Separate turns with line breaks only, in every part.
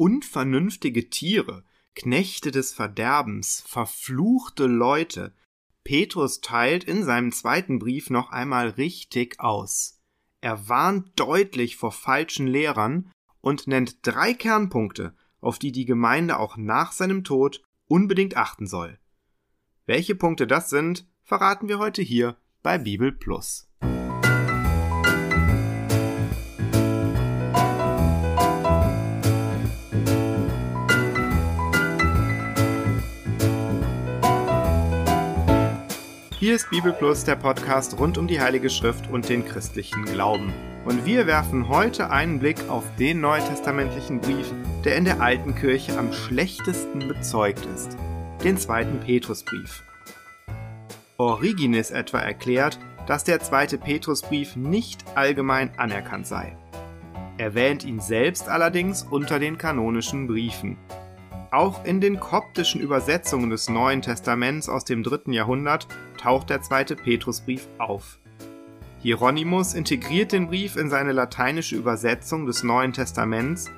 unvernünftige Tiere, Knechte des Verderbens, verfluchte Leute. Petrus teilt in seinem zweiten Brief noch einmal richtig aus. Er warnt deutlich vor falschen Lehrern und nennt drei Kernpunkte, auf die die Gemeinde auch nach seinem Tod unbedingt achten soll. Welche Punkte das sind, verraten wir heute hier bei Bibel Plus. Hier ist Bibel Plus, der Podcast rund um die Heilige Schrift und den christlichen Glauben. Und wir werfen heute einen Blick auf den neutestamentlichen Brief, der in der alten Kirche am schlechtesten bezeugt ist, den zweiten Petrusbrief. Origenes etwa erklärt, dass der zweite Petrusbrief nicht allgemein anerkannt sei. Er wähnt ihn selbst allerdings unter den kanonischen Briefen. Auch in den koptischen Übersetzungen des Neuen Testaments aus dem dritten Jahrhundert taucht der zweite Petrusbrief auf. Hieronymus integriert den Brief in seine lateinische Übersetzung des Neuen Testaments,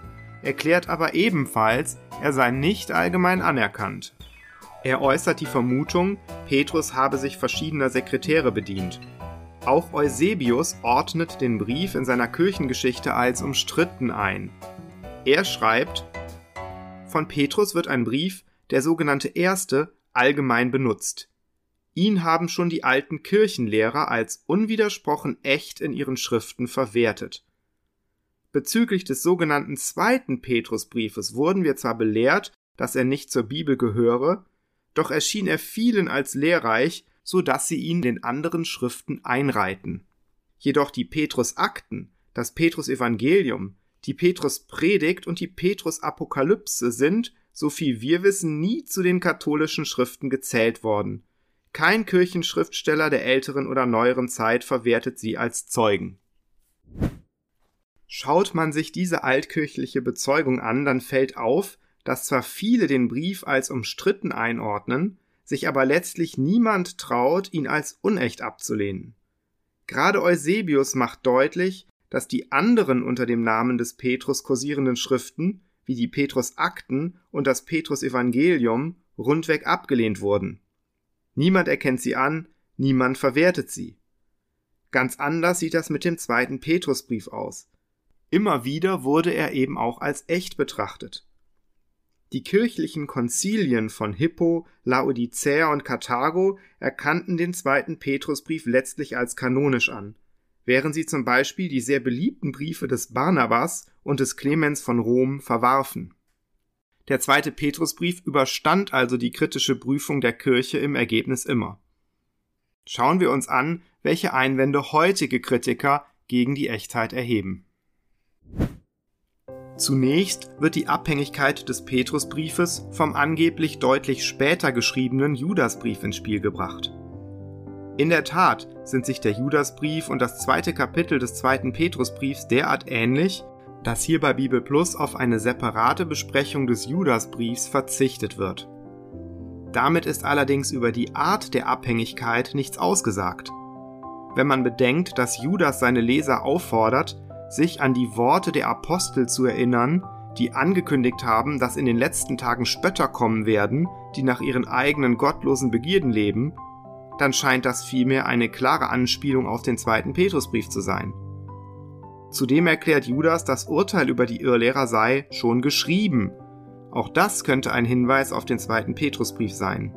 erklärt aber ebenfalls, er sei nicht allgemein anerkannt. Er äußert die Vermutung, Petrus habe sich verschiedener Sekretäre bedient. Auch Eusebius ordnet den Brief in seiner Kirchengeschichte als umstritten ein. Er schreibt, von Petrus wird ein Brief, der sogenannte erste, allgemein benutzt. Ihn haben schon die alten Kirchenlehrer als unwidersprochen echt in ihren Schriften verwertet. Bezüglich des sogenannten zweiten Petrusbriefes wurden wir zwar belehrt, dass er nicht zur Bibel gehöre, doch erschien er vielen als lehrreich, so dass sie ihn den anderen Schriften einreihten. Jedoch die Petrus-Akten, das Petrus-Evangelium, die Petrus Predigt und die Petrus Apokalypse sind, so viel wir wissen, nie zu den katholischen Schriften gezählt worden. Kein Kirchenschriftsteller der älteren oder neueren Zeit verwertet sie als Zeugen. Schaut man sich diese altkirchliche Bezeugung an, dann fällt auf, dass zwar viele den Brief als umstritten einordnen, sich aber letztlich niemand traut, ihn als unecht abzulehnen. Gerade Eusebius macht deutlich, dass die anderen unter dem Namen des Petrus kursierenden Schriften, wie die Petrus-Akten und das Petrus-Evangelium, rundweg abgelehnt wurden. Niemand erkennt sie an, niemand verwertet sie. Ganz anders sieht das mit dem zweiten Petrusbrief aus. Immer wieder wurde er eben auch als echt betrachtet. Die kirchlichen Konzilien von Hippo, Laodicea und Karthago erkannten den zweiten Petrusbrief letztlich als kanonisch an während sie zum Beispiel die sehr beliebten Briefe des Barnabas und des Clemens von Rom verwarfen. Der zweite Petrusbrief überstand also die kritische Prüfung der Kirche im Ergebnis immer. Schauen wir uns an, welche Einwände heutige Kritiker gegen die Echtheit erheben. Zunächst wird die Abhängigkeit des Petrusbriefes vom angeblich deutlich später geschriebenen Judasbrief ins Spiel gebracht. In der Tat sind sich der Judasbrief und das zweite Kapitel des zweiten Petrusbriefs derart ähnlich, dass hier bei Bibel Plus auf eine separate Besprechung des Judasbriefs verzichtet wird. Damit ist allerdings über die Art der Abhängigkeit nichts ausgesagt. Wenn man bedenkt, dass Judas seine Leser auffordert, sich an die Worte der Apostel zu erinnern, die angekündigt haben, dass in den letzten Tagen Spötter kommen werden, die nach ihren eigenen gottlosen Begierden leben dann scheint das vielmehr eine klare Anspielung auf den zweiten Petrusbrief zu sein. Zudem erklärt Judas, das Urteil über die Irrlehrer sei schon geschrieben. Auch das könnte ein Hinweis auf den zweiten Petrusbrief sein.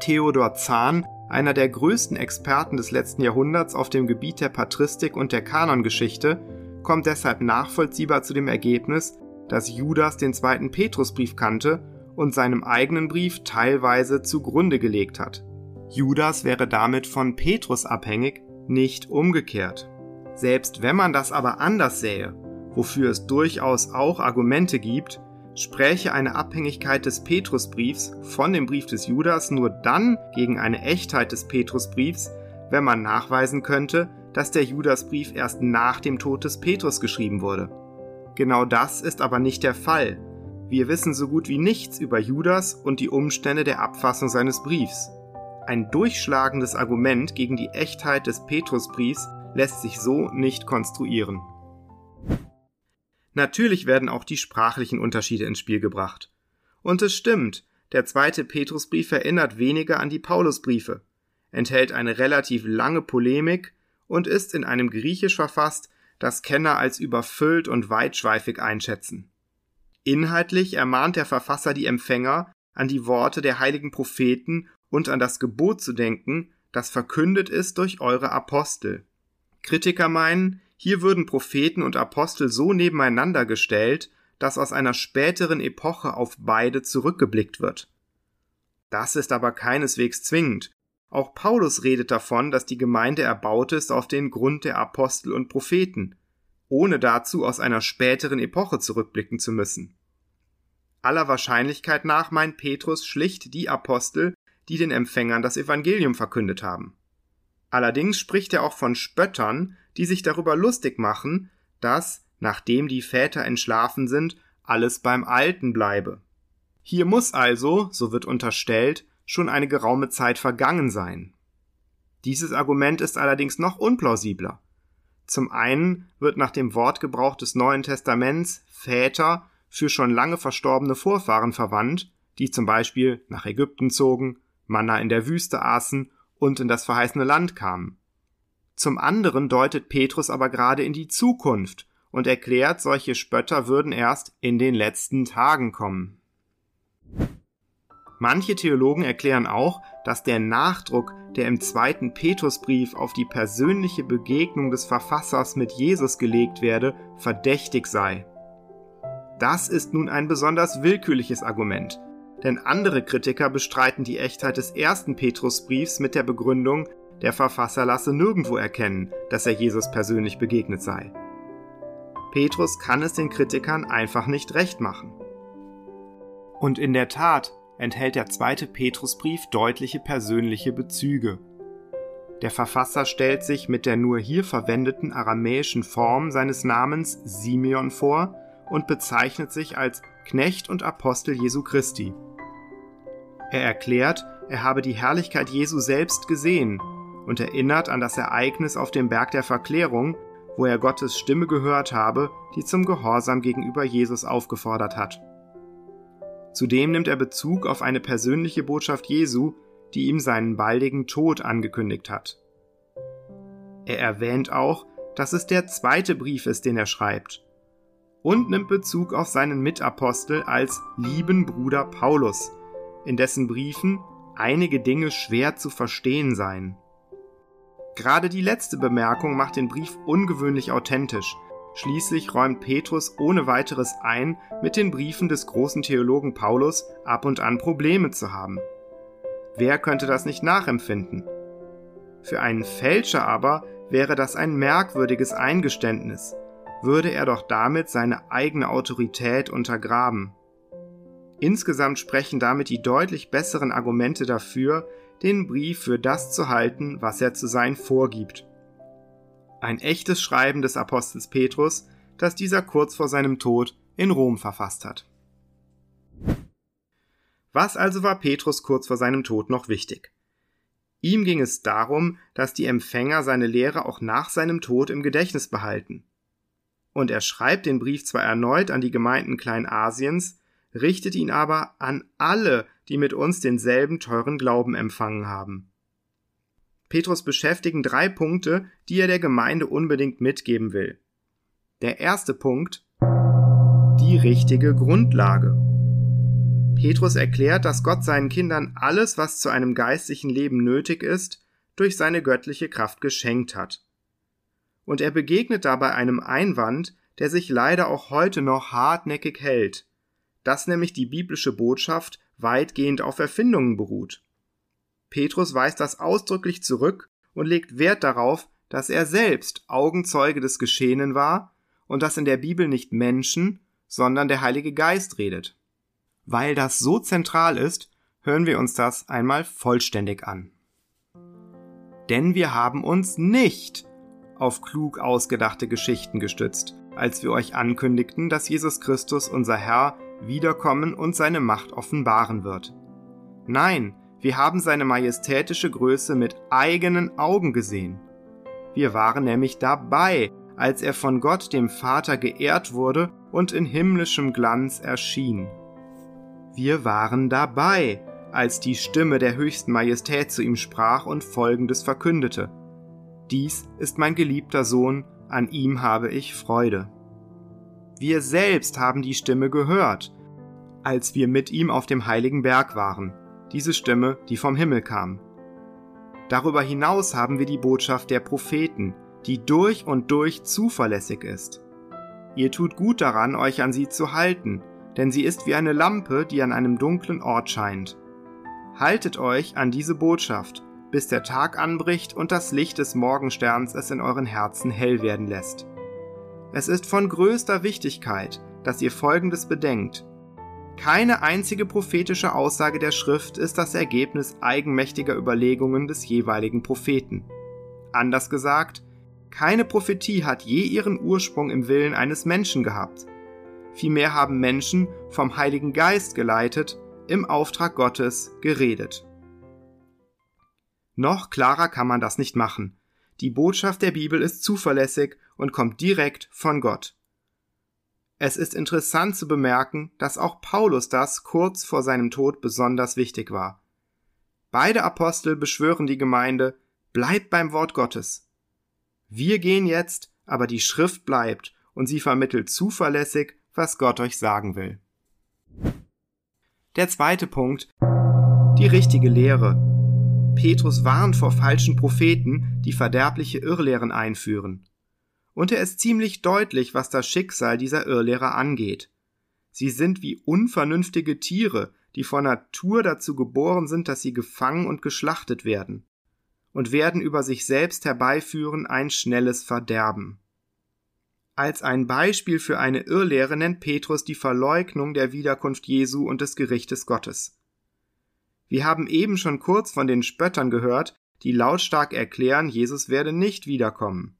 Theodor Zahn, einer der größten Experten des letzten Jahrhunderts auf dem Gebiet der Patristik und der Kanongeschichte, kommt deshalb nachvollziehbar zu dem Ergebnis, dass Judas den zweiten Petrusbrief kannte und seinem eigenen Brief teilweise zugrunde gelegt hat. Judas wäre damit von Petrus abhängig, nicht umgekehrt. Selbst wenn man das aber anders sähe, wofür es durchaus auch Argumente gibt, spräche eine Abhängigkeit des Petrusbriefs von dem Brief des Judas nur dann gegen eine Echtheit des Petrusbriefs, wenn man nachweisen könnte, dass der Judasbrief erst nach dem Tod des Petrus geschrieben wurde. Genau das ist aber nicht der Fall. Wir wissen so gut wie nichts über Judas und die Umstände der Abfassung seines Briefs. Ein durchschlagendes Argument gegen die Echtheit des Petrusbriefs lässt sich so nicht konstruieren. Natürlich werden auch die sprachlichen Unterschiede ins Spiel gebracht. Und es stimmt, der zweite Petrusbrief erinnert weniger an die Paulusbriefe, enthält eine relativ lange Polemik und ist in einem Griechisch verfasst, das Kenner als überfüllt und weitschweifig einschätzen. Inhaltlich ermahnt der Verfasser die Empfänger, an die Worte der heiligen Propheten und an das Gebot zu denken, das verkündet ist durch eure Apostel. Kritiker meinen, hier würden Propheten und Apostel so nebeneinander gestellt, dass aus einer späteren Epoche auf beide zurückgeblickt wird. Das ist aber keineswegs zwingend. Auch Paulus redet davon, dass die Gemeinde erbaut ist auf den Grund der Apostel und Propheten, ohne dazu aus einer späteren Epoche zurückblicken zu müssen. Aller Wahrscheinlichkeit nach meint Petrus schlicht die Apostel, die den Empfängern das Evangelium verkündet haben. Allerdings spricht er auch von Spöttern, die sich darüber lustig machen, dass, nachdem die Väter entschlafen sind, alles beim Alten bleibe. Hier muss also, so wird unterstellt, schon eine geraume Zeit vergangen sein. Dieses Argument ist allerdings noch unplausibler. Zum einen wird nach dem Wortgebrauch des Neuen Testaments Väter für schon lange verstorbene Vorfahren verwandt, die zum Beispiel nach Ägypten zogen, Manna in der Wüste aßen und in das verheißene Land kamen. Zum anderen deutet Petrus aber gerade in die Zukunft und erklärt, solche Spötter würden erst in den letzten Tagen kommen. Manche Theologen erklären auch, dass der Nachdruck, der im zweiten Petrusbrief auf die persönliche Begegnung des Verfassers mit Jesus gelegt werde, verdächtig sei. Das ist nun ein besonders willkürliches Argument, denn andere Kritiker bestreiten die Echtheit des ersten Petrusbriefs mit der Begründung, der Verfasser lasse nirgendwo erkennen, dass er Jesus persönlich begegnet sei. Petrus kann es den Kritikern einfach nicht recht machen. Und in der Tat enthält der zweite Petrusbrief deutliche persönliche Bezüge. Der Verfasser stellt sich mit der nur hier verwendeten aramäischen Form seines Namens Simeon vor und bezeichnet sich als Knecht und Apostel Jesu Christi. Er erklärt, er habe die Herrlichkeit Jesu selbst gesehen und erinnert an das Ereignis auf dem Berg der Verklärung, wo er Gottes Stimme gehört habe, die zum Gehorsam gegenüber Jesus aufgefordert hat. Zudem nimmt er Bezug auf eine persönliche Botschaft Jesu, die ihm seinen baldigen Tod angekündigt hat. Er erwähnt auch, dass es der zweite Brief ist, den er schreibt, und nimmt Bezug auf seinen Mitapostel als lieben Bruder Paulus, in dessen Briefen einige Dinge schwer zu verstehen seien. Gerade die letzte Bemerkung macht den Brief ungewöhnlich authentisch. Schließlich räumt Petrus ohne weiteres ein, mit den Briefen des großen Theologen Paulus ab und an Probleme zu haben. Wer könnte das nicht nachempfinden? Für einen Fälscher aber wäre das ein merkwürdiges Eingeständnis, würde er doch damit seine eigene Autorität untergraben. Insgesamt sprechen damit die deutlich besseren Argumente dafür, den Brief für das zu halten, was er zu sein vorgibt. Ein echtes Schreiben des Apostels Petrus, das dieser kurz vor seinem Tod in Rom verfasst hat. Was also war Petrus kurz vor seinem Tod noch wichtig? Ihm ging es darum, dass die Empfänger seine Lehre auch nach seinem Tod im Gedächtnis behalten. Und er schreibt den Brief zwar erneut an die Gemeinden Kleinasiens, richtet ihn aber an alle, die mit uns denselben teuren Glauben empfangen haben. Petrus beschäftigen drei Punkte, die er der Gemeinde unbedingt mitgeben will. Der erste Punkt die richtige Grundlage. Petrus erklärt, dass Gott seinen Kindern alles, was zu einem geistlichen Leben nötig ist, durch seine göttliche Kraft geschenkt hat. Und er begegnet dabei einem Einwand, der sich leider auch heute noch hartnäckig hält dass nämlich die biblische Botschaft weitgehend auf Erfindungen beruht. Petrus weist das ausdrücklich zurück und legt Wert darauf, dass er selbst Augenzeuge des Geschehenen war und dass in der Bibel nicht Menschen, sondern der Heilige Geist redet. Weil das so zentral ist, hören wir uns das einmal vollständig an. Denn wir haben uns nicht auf klug ausgedachte Geschichten gestützt, als wir euch ankündigten, dass Jesus Christus unser Herr wiederkommen und seine Macht offenbaren wird. Nein, wir haben seine majestätische Größe mit eigenen Augen gesehen. Wir waren nämlich dabei, als er von Gott dem Vater geehrt wurde und in himmlischem Glanz erschien. Wir waren dabei, als die Stimme der höchsten Majestät zu ihm sprach und folgendes verkündete. Dies ist mein geliebter Sohn, an ihm habe ich Freude. Wir selbst haben die Stimme gehört, als wir mit ihm auf dem heiligen Berg waren, diese Stimme, die vom Himmel kam. Darüber hinaus haben wir die Botschaft der Propheten, die durch und durch zuverlässig ist. Ihr tut gut daran, euch an sie zu halten, denn sie ist wie eine Lampe, die an einem dunklen Ort scheint. Haltet euch an diese Botschaft, bis der Tag anbricht und das Licht des Morgensterns es in euren Herzen hell werden lässt. Es ist von größter Wichtigkeit, dass ihr Folgendes bedenkt. Keine einzige prophetische Aussage der Schrift ist das Ergebnis eigenmächtiger Überlegungen des jeweiligen Propheten. Anders gesagt, keine Prophetie hat je ihren Ursprung im Willen eines Menschen gehabt. Vielmehr haben Menschen vom Heiligen Geist geleitet, im Auftrag Gottes geredet. Noch klarer kann man das nicht machen. Die Botschaft der Bibel ist zuverlässig und kommt direkt von Gott. Es ist interessant zu bemerken, dass auch Paulus das kurz vor seinem Tod besonders wichtig war. Beide Apostel beschwören die Gemeinde, bleibt beim Wort Gottes. Wir gehen jetzt, aber die Schrift bleibt und sie vermittelt zuverlässig, was Gott euch sagen will. Der zweite Punkt. Die richtige Lehre. Petrus warnt vor falschen Propheten, die verderbliche Irrlehren einführen. Und er ist ziemlich deutlich, was das Schicksal dieser Irrlehrer angeht. Sie sind wie unvernünftige Tiere, die von Natur dazu geboren sind, dass sie gefangen und geschlachtet werden und werden über sich selbst herbeiführen ein schnelles Verderben. Als ein Beispiel für eine Irrlehre nennt Petrus die Verleugnung der Wiederkunft Jesu und des Gerichtes Gottes. Wir haben eben schon kurz von den Spöttern gehört, die lautstark erklären, Jesus werde nicht wiederkommen.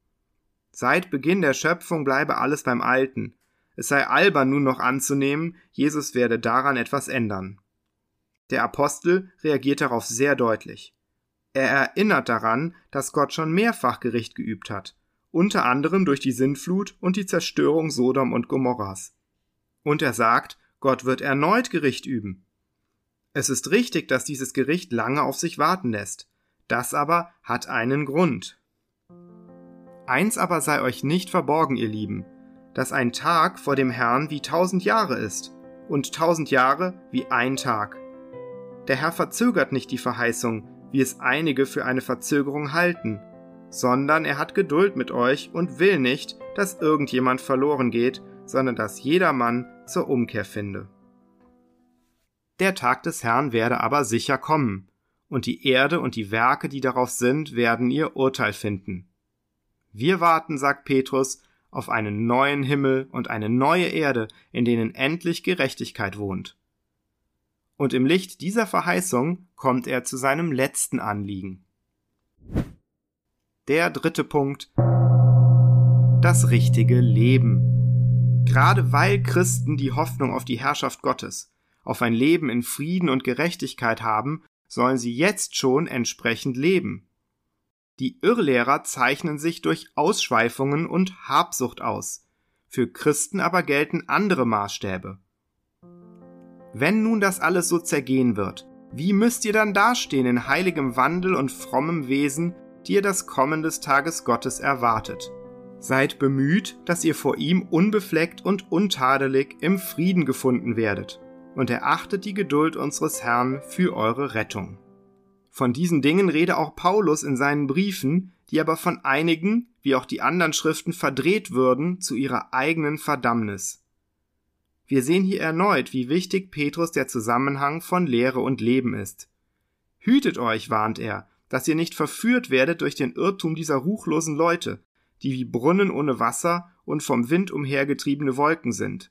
Seit Beginn der Schöpfung bleibe alles beim Alten. Es sei albern nun noch anzunehmen, Jesus werde daran etwas ändern. Der Apostel reagiert darauf sehr deutlich. Er erinnert daran, dass Gott schon mehrfach Gericht geübt hat, unter anderem durch die Sintflut und die Zerstörung Sodom und Gomorras. Und er sagt, Gott wird erneut Gericht üben. Es ist richtig, dass dieses Gericht lange auf sich warten lässt. Das aber hat einen Grund. Eins aber sei euch nicht verborgen, ihr Lieben, dass ein Tag vor dem Herrn wie tausend Jahre ist und tausend Jahre wie ein Tag. Der Herr verzögert nicht die Verheißung, wie es einige für eine Verzögerung halten, sondern er hat Geduld mit euch und will nicht, dass irgendjemand verloren geht, sondern dass jedermann zur Umkehr finde. Der Tag des Herrn werde aber sicher kommen, und die Erde und die Werke, die darauf sind, werden ihr Urteil finden. Wir warten, sagt Petrus, auf einen neuen Himmel und eine neue Erde, in denen endlich Gerechtigkeit wohnt und im Licht dieser Verheißung kommt er zu seinem letzten Anliegen. Der dritte Punkt. Das richtige Leben. Gerade weil Christen die Hoffnung auf die Herrschaft Gottes, auf ein Leben in Frieden und Gerechtigkeit haben, sollen sie jetzt schon entsprechend leben. Die Irrlehrer zeichnen sich durch Ausschweifungen und Habsucht aus. Für Christen aber gelten andere Maßstäbe. Wenn nun das alles so zergehen wird, wie müsst ihr dann dastehen in heiligem Wandel und frommem Wesen, die ihr das Kommen des Tages Gottes erwartet? Seid bemüht, dass ihr vor ihm unbefleckt und untadelig im Frieden gefunden werdet, und erachtet die Geduld unseres Herrn für eure Rettung. Von diesen Dingen rede auch Paulus in seinen Briefen, die aber von einigen, wie auch die anderen Schriften, verdreht würden zu ihrer eigenen Verdammnis. Wir sehen hier erneut, wie wichtig Petrus der Zusammenhang von Lehre und Leben ist. Hütet euch, warnt er, dass ihr nicht verführt werdet durch den Irrtum dieser ruchlosen Leute, die wie Brunnen ohne Wasser und vom Wind umhergetriebene Wolken sind.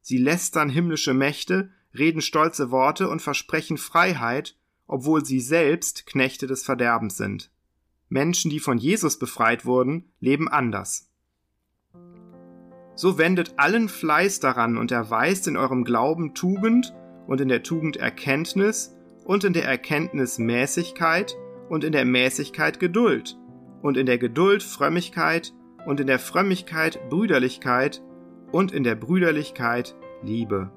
Sie lästern himmlische Mächte, reden stolze Worte und versprechen Freiheit, obwohl sie selbst Knechte des Verderbens sind. Menschen, die von Jesus befreit wurden, leben anders. So wendet allen Fleiß daran und erweist in eurem Glauben Tugend und in der Tugend Erkenntnis und in der Erkenntnis Mäßigkeit und in der Mäßigkeit Geduld und in der Geduld Frömmigkeit und in der Frömmigkeit Brüderlichkeit und in der Brüderlichkeit Liebe.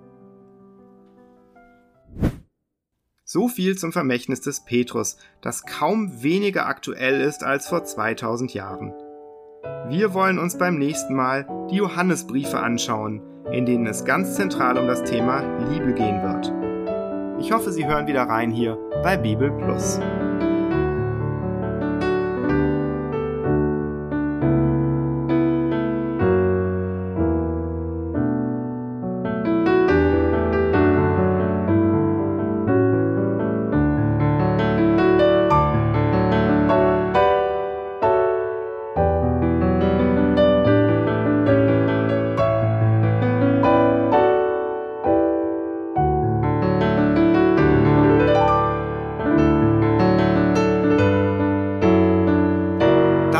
So viel zum Vermächtnis des Petrus, das kaum weniger aktuell ist als vor 2000 Jahren. Wir wollen uns beim nächsten Mal die Johannesbriefe anschauen, in denen es ganz zentral um das Thema Liebe gehen wird. Ich hoffe, Sie hören wieder rein hier bei Bibel Plus.